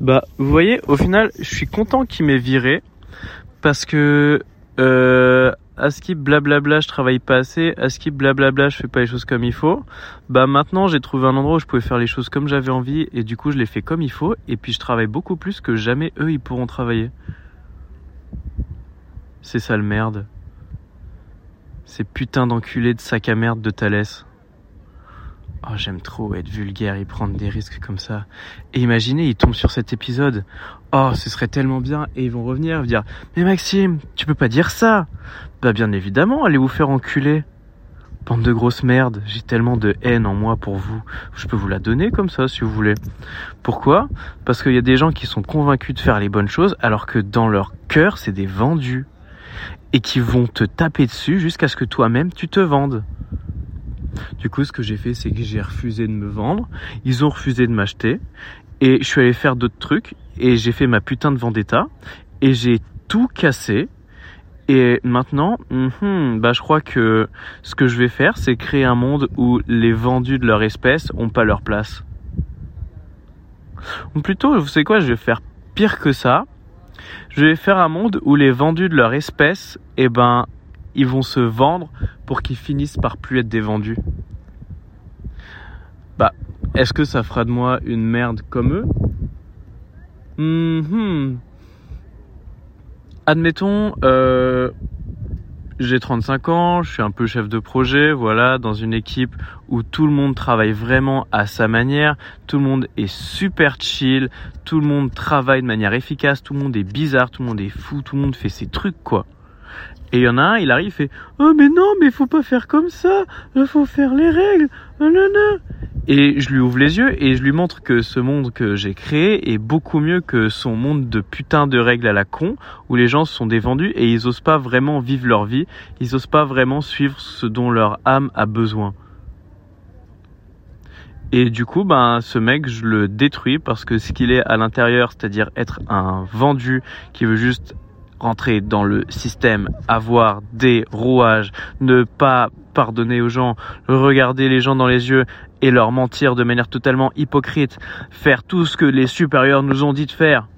Bah, vous voyez, au final, je suis content qu'il m'ait viré parce que euh, à skip blablabla, je travaille pas assez, à skip blablabla, je fais pas les choses comme il faut. Bah maintenant, j'ai trouvé un endroit où je pouvais faire les choses comme j'avais envie et du coup, je les fais comme il faut et puis je travaille beaucoup plus que jamais eux ils pourront travailler. C'est ça le merde. Ces putains d'enculés de sac à merde de Thalès. Oh, j'aime trop être vulgaire et prendre des risques comme ça. Et imaginez, ils tombent sur cet épisode. Oh, ce serait tellement bien. Et ils vont revenir dire Mais Maxime, tu peux pas dire ça. Bah, bien évidemment, allez vous faire enculer. Bande de grosses merdes, j'ai tellement de haine en moi pour vous. Je peux vous la donner comme ça si vous voulez. Pourquoi? Parce qu'il y a des gens qui sont convaincus de faire les bonnes choses alors que dans leur cœur, c'est des vendus. Et qui vont te taper dessus jusqu'à ce que toi-même tu te vendes. Du coup, ce que j'ai fait, c'est que j'ai refusé de me vendre. Ils ont refusé de m'acheter. Et je suis allé faire d'autres trucs. Et j'ai fait ma putain de vendetta. Et j'ai tout cassé. Et maintenant, mhm, bah, je crois que ce que je vais faire, c'est créer un monde où les vendus de leur espèce ont pas leur place. Ou plutôt, vous savez quoi, je vais faire pire que ça. Je vais faire un monde où les vendus de leur espèce, eh ben, ils vont se vendre pour qu'ils finissent par plus être des vendus. Bah, est-ce que ça fera de moi une merde comme eux? Mhm. Admettons, euh, j'ai 35 ans, je suis un peu chef de projet, voilà, dans une équipe où tout le monde travaille vraiment à sa manière, tout le monde est super chill, tout le monde travaille de manière efficace, tout le monde est bizarre, tout le monde est fou, tout le monde fait ses trucs quoi. Et il y en a un, il arrive, il fait Oh mais non, mais faut pas faire comme ça, il faut faire les règles. Et je lui ouvre les yeux et je lui montre que ce monde que j'ai créé est beaucoup mieux que son monde de putain de règles à la con, où les gens sont des vendus et ils osent pas vraiment vivre leur vie, ils osent pas vraiment suivre ce dont leur âme a besoin. Et du coup, ben, ce mec, je le détruis parce que ce qu'il est à l'intérieur, c'est-à-dire être un vendu qui veut juste rentrer dans le système, avoir des rouages, ne pas pardonner aux gens, regarder les gens dans les yeux et leur mentir de manière totalement hypocrite, faire tout ce que les supérieurs nous ont dit de faire.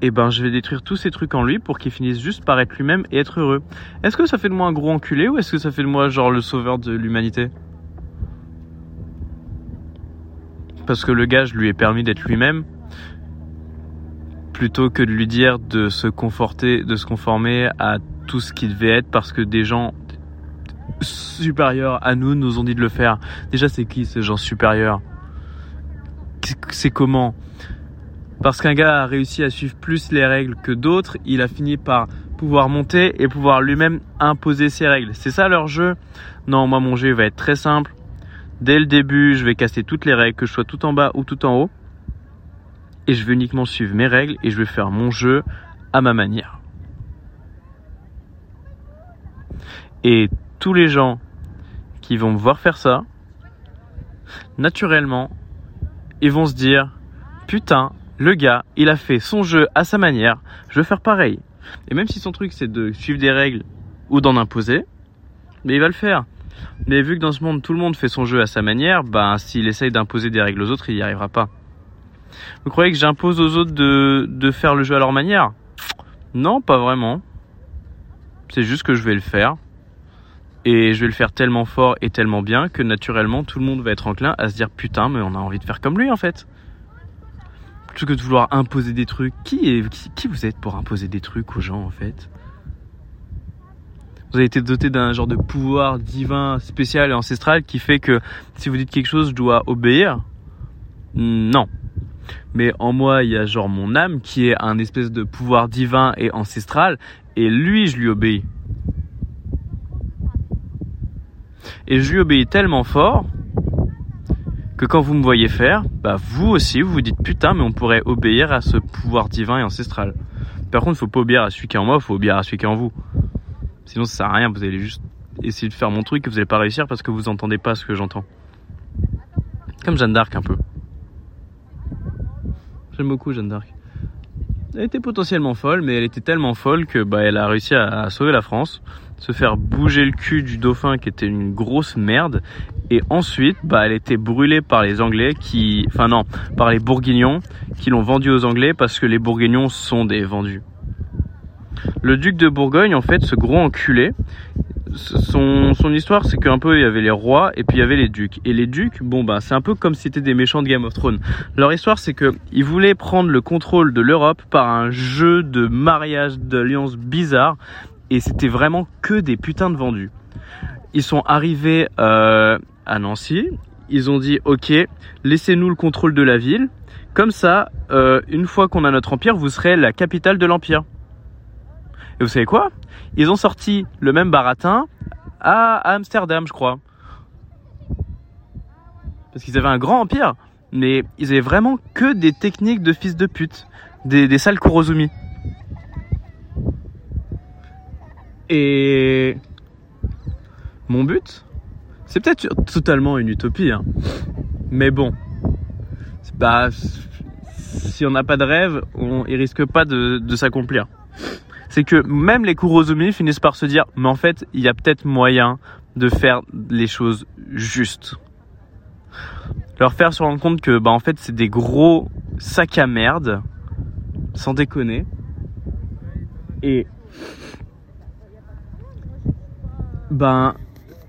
Et ben je vais détruire tous ces trucs en lui pour qu'il finisse juste par être lui-même et être heureux. Est-ce que ça fait de moi un gros enculé ou est-ce que ça fait de moi genre le sauveur de l'humanité? Parce que le gars, je lui ai permis d'être lui-même plutôt que de lui dire de se conforter, de se conformer à tout ce qu'il devait être parce que des gens supérieurs à nous nous ont dit de le faire. Déjà, c'est qui ces gens supérieurs? C'est comment? Parce qu'un gars a réussi à suivre plus les règles que d'autres, il a fini par pouvoir monter et pouvoir lui-même imposer ses règles. C'est ça leur jeu? Non, moi mon jeu va être très simple. Dès le début, je vais casser toutes les règles, que je sois tout en bas ou tout en haut et je vais uniquement suivre mes règles et je vais faire mon jeu à ma manière. Et tous les gens qui vont me voir faire ça, naturellement, ils vont se dire putain, le gars, il a fait son jeu à sa manière, je vais faire pareil. Et même si son truc c'est de suivre des règles ou d'en imposer, mais il va le faire. Mais vu que dans ce monde tout le monde fait son jeu à sa manière, ben s'il essaye d'imposer des règles aux autres, il n'y arrivera pas. Vous croyez que j'impose aux autres de, de faire le jeu à leur manière? Non, pas vraiment. C'est juste que je vais le faire. Et je vais le faire tellement fort et tellement bien que naturellement tout le monde va être enclin à se dire putain mais on a envie de faire comme lui en fait. Plutôt que de vouloir imposer des trucs. Qui, est, qui, qui vous êtes pour imposer des trucs aux gens en fait? Vous avez été doté d'un genre de pouvoir divin spécial et ancestral qui fait que si vous dites quelque chose, je dois obéir? Non, mais en moi, il y a genre mon âme qui est un espèce de pouvoir divin et ancestral, et lui, je lui obéis. Et je lui obéis tellement fort que quand vous me voyez faire, bah vous aussi, vous vous dites putain, mais on pourrait obéir à ce pouvoir divin et ancestral. Par contre, faut pas obéir à celui qui est en moi, faut obéir à celui qui est en vous. Sinon, ça sert à rien, vous allez juste essayer de faire mon truc et vous n'allez pas réussir parce que vous entendez pas ce que j'entends. Comme Jeanne d'Arc un peu. J'aime beaucoup Jeanne d'Arc. Elle était potentiellement folle, mais elle était tellement folle que bah, elle a réussi à, sauver la France, se faire bouger le cul du dauphin qui était une grosse merde, Et ensuite, bah, elle était brûlée par les Anglais qui, enfin non, par les Bourguignons qui l'ont vendue aux Anglais parce que les Bourguignons sont des vendus. Le duc de Bourgogne, en fait, ce gros enculé, son, histoire, c'est qu'un peu il y avait les rois et puis il y avait les ducs. Et les ducs, bon bah c'est un peu comme si c'était des méchants de Game of Thrones. Leur histoire, c'est que ils voulaient prendre le contrôle de l'Europe par un jeu de mariage, d'alliance bizarre, et c'était vraiment que des putains de vendus. Ils sont arrivés euh, à Nancy, ils ont dit ok, laissez-nous le contrôle de la ville. Comme ça, euh, une fois qu'on a notre empire, vous serez la capitale de l'empire. Et vous savez quoi? Ils ont sorti le même baratin à Amsterdam, je crois. Parce qu'ils avaient un grand empire, mais ils avaient vraiment que des techniques de fils de pute, des, sales Kurozumi. Et mon but, c'est peut-être totalement une utopie, hein. mais bon, bah, si on n'a pas de rêve, on, il risque pas de s'accomplir c'est que même les Kurozumi finissent par se dire, mais en fait, il y a peut-être moyen de faire les choses justes. Leur faire se rendre compte que, bah, en fait, c'est des gros sacs à merde, sans déconner. Et, ben,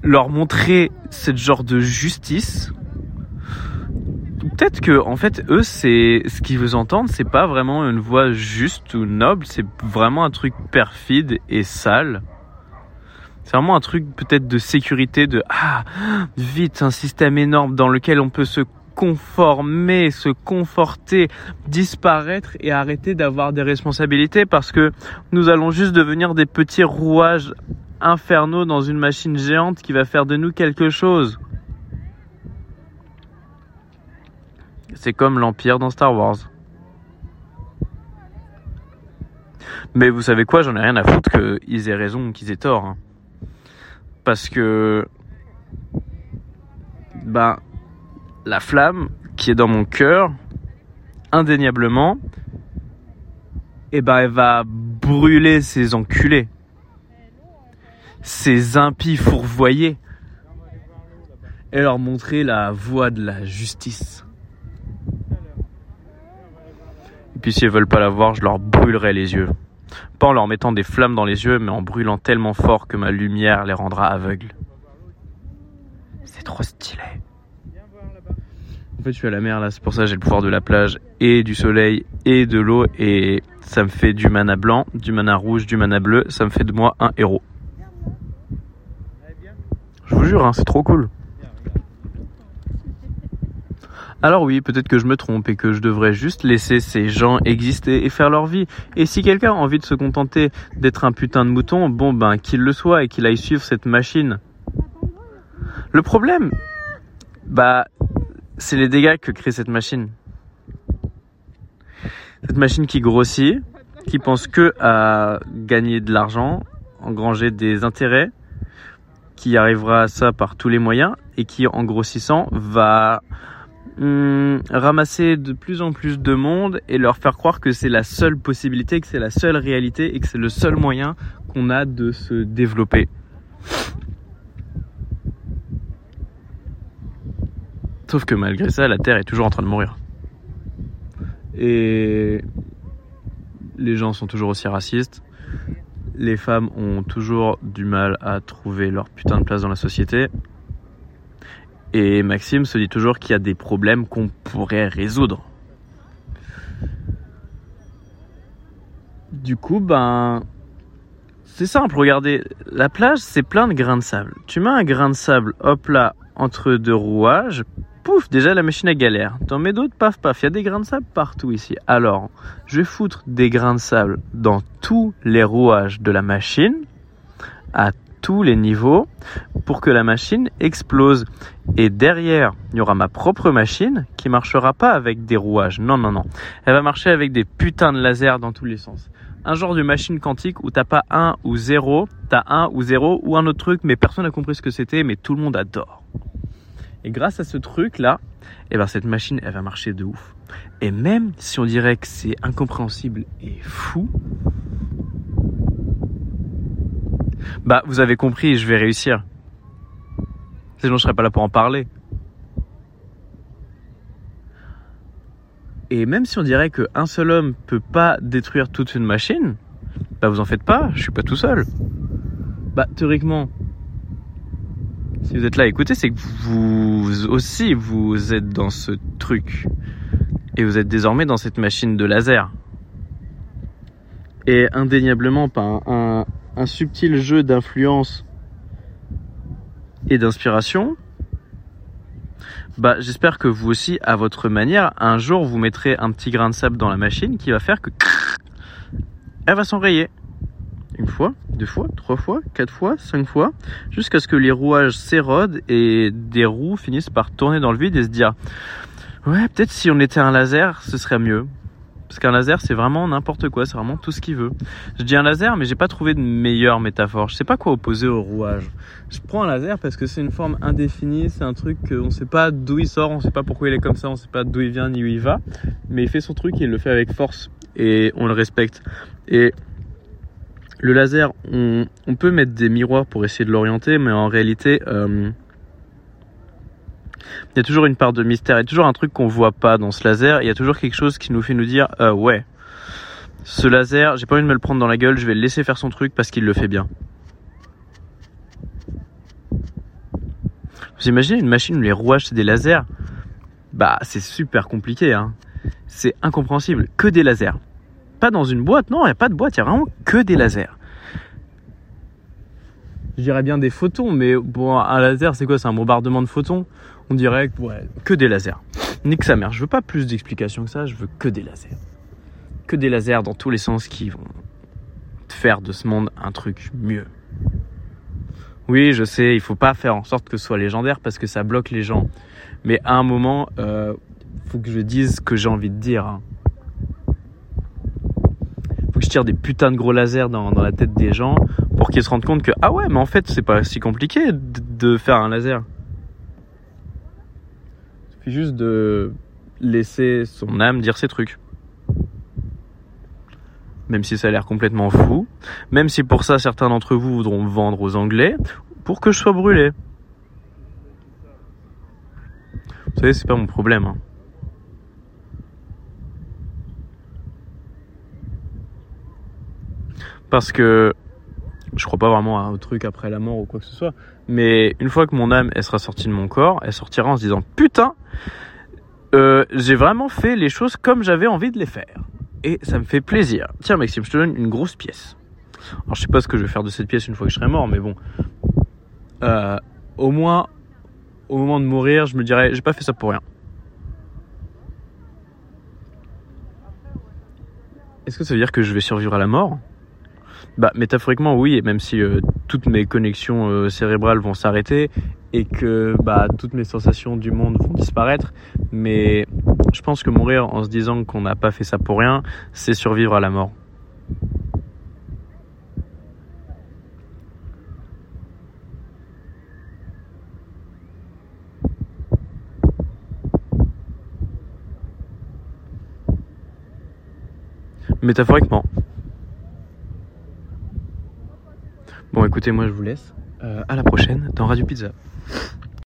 leur montrer cette genre de justice peut-être que en fait eux c'est ce qu'ils veulent entendre c'est pas vraiment une voix juste ou noble c'est vraiment un truc perfide et sale c'est vraiment un truc peut-être de sécurité de ah vite un système énorme dans lequel on peut se conformer, se conforter, disparaître et arrêter d'avoir des responsabilités parce que nous allons juste devenir des petits rouages infernaux dans une machine géante qui va faire de nous quelque chose. C'est comme l'Empire dans Star Wars. Mais vous savez quoi, j'en ai rien à foutre qu'ils aient raison ou qu'ils aient tort. Hein. Parce que. Ben. La flamme qui est dans mon cœur, indéniablement, eh ben elle va brûler ces enculés. Ces impies fourvoyés. Et leur montrer la voie de la justice. Et puis s'ils veulent pas la voir, je leur brûlerai les yeux. Pas en leur mettant des flammes dans les yeux, mais en brûlant tellement fort que ma lumière les rendra aveugles. C'est trop stylé. En fait, je suis à la mer là, c'est pour ça que j'ai le pouvoir de la plage et du soleil et de l'eau et ça me fait du mana blanc, du mana rouge, du mana bleu, ça me fait de moi un héros. Je vous jure, hein, c'est trop cool. Alors oui, peut-être que je me trompe et que je devrais juste laisser ces gens exister et faire leur vie. Et si quelqu'un a envie de se contenter d'être un putain de mouton, bon ben qu'il le soit et qu'il aille suivre cette machine. Le problème, bah, c'est les dégâts que crée cette machine. Cette machine qui grossit, qui pense que à gagner de l'argent, engranger des intérêts, qui arrivera à ça par tous les moyens et qui en grossissant va Hum, ramasser de plus en plus de monde et leur faire croire que c'est la seule possibilité, que c'est la seule réalité et que c'est le seul moyen qu'on a de se développer. Sauf que malgré ça, la Terre est toujours en train de mourir. Et les gens sont toujours aussi racistes. Les femmes ont toujours du mal à trouver leur putain de place dans la société. Et Maxime se dit toujours qu'il y a des problèmes qu'on pourrait résoudre. Du coup, ben, c'est simple, regardez, la plage, c'est plein de grains de sable. Tu mets un grain de sable, hop là, entre deux rouages, pouf, déjà la machine à galère. T'en mets d'autres, paf, paf, il y a des grains de sable partout ici. Alors, je vais foutre des grains de sable dans tous les rouages de la machine, à tous les niveaux pour que la machine explose. Et derrière, il y aura ma propre machine qui marchera pas avec des rouages. Non, non, non. Elle va marcher avec des putains de lasers dans tous les sens. Un genre de machine quantique où t'as pas un ou zéro, t'as un ou zéro ou un autre truc, mais personne n'a compris ce que c'était, mais tout le monde adore. Et grâce à ce truc là, eh ben cette machine elle va marcher de ouf. Et même si on dirait que c'est incompréhensible et fou, bah, vous avez compris, je vais réussir. Sinon, je serais pas là pour en parler. Et même si on dirait qu'un seul homme peut pas détruire toute une machine, bah vous en faites pas, je suis pas tout seul. Bah théoriquement, si vous êtes là, écoutez, c'est que vous aussi vous êtes dans ce truc et vous êtes désormais dans cette machine de laser. Et indéniablement un, un subtil jeu d'influence et d'inspiration, bah, j'espère que vous aussi, à votre manière, un jour vous mettrez un petit grain de sable dans la machine qui va faire que elle va s'enrayer. Une fois, deux fois, trois fois, quatre fois, cinq fois, jusqu'à ce que les rouages s'érodent et des roues finissent par tourner dans le vide et se dire Ouais, peut-être si on était un laser, ce serait mieux. Parce qu'un laser, c'est vraiment n'importe quoi, c'est vraiment tout ce qu'il veut. Je dis un laser, mais j'ai pas trouvé de meilleure métaphore. Je sais pas quoi opposer au rouage. Je prends un laser parce que c'est une forme indéfinie, c'est un truc qu'on sait pas d'où il sort, on sait pas pourquoi il est comme ça, on sait pas d'où il vient ni où il va, mais il fait son truc et il le fait avec force et on le respecte. Et le laser, on, peut mettre des miroirs pour essayer de l'orienter, mais en réalité, euh, il y a toujours une part de mystère, il y a toujours un truc qu'on voit pas dans ce laser, il y a toujours quelque chose qui nous fait nous dire euh, ouais, ce laser, j'ai pas envie de me le prendre dans la gueule, je vais le laisser faire son truc parce qu'il le fait bien. Vous imaginez une machine où les rouages c'est des lasers? Bah c'est super compliqué, hein. C'est incompréhensible, que des lasers. Pas dans une boîte, non, il n'y a pas de boîte, il y a vraiment que des lasers je dirais bien des photons, mais bon, un laser, c'est quoi? C'est un bombardement de photons? On dirait que des lasers. Nique sa mère, je veux pas plus d'explications que ça, je veux que des lasers. Que des lasers dans tous les sens qui vont faire de ce monde un truc mieux. Oui, je sais, il faut pas faire en sorte que ce soit légendaire parce que ça bloque les gens. Mais à un moment, euh, faut que je dise ce que j'ai envie de dire. Hein. Faut que je tire des putains de gros lasers dans, dans la tête des gens pour qu'ils se rendent compte que ah ouais, mais en fait, c'est pas si compliqué de faire un laser. Juste de laisser son âme dire ses trucs. Même si ça a l'air complètement fou, même si pour ça certains d'entre vous voudront vendre aux Anglais pour que je sois brûlé. Vous savez, c'est pas mon problème. Hein. Parce que je crois pas vraiment à un truc après la mort ou quoi que ce soit. Mais une fois que mon âme, elle sera sortie de mon corps, elle sortira en se disant putain, euh, j'ai vraiment fait les choses comme j'avais envie de les faire. Et ça me fait plaisir. Tiens Maxime, je te donne une grosse pièce. Alors je sais pas ce que je vais faire de cette pièce une fois que je serai mort, mais bon. Euh, au moins, au moment de mourir, je me dirais, j'ai pas fait ça pour rien. Est-ce que ça veut dire que je vais survivre à la mort? Bah, métaphoriquement, oui, et même si euh, toutes mes connexions euh, cérébrales vont s'arrêter et que bah, toutes mes sensations du monde vont disparaître, mais je pense que mourir en se disant qu'on n'a pas fait ça pour rien, c'est survivre à la mort. Métaphoriquement. Bon, écoutez, moi je vous laisse. Euh, à la prochaine dans Radio Pizza.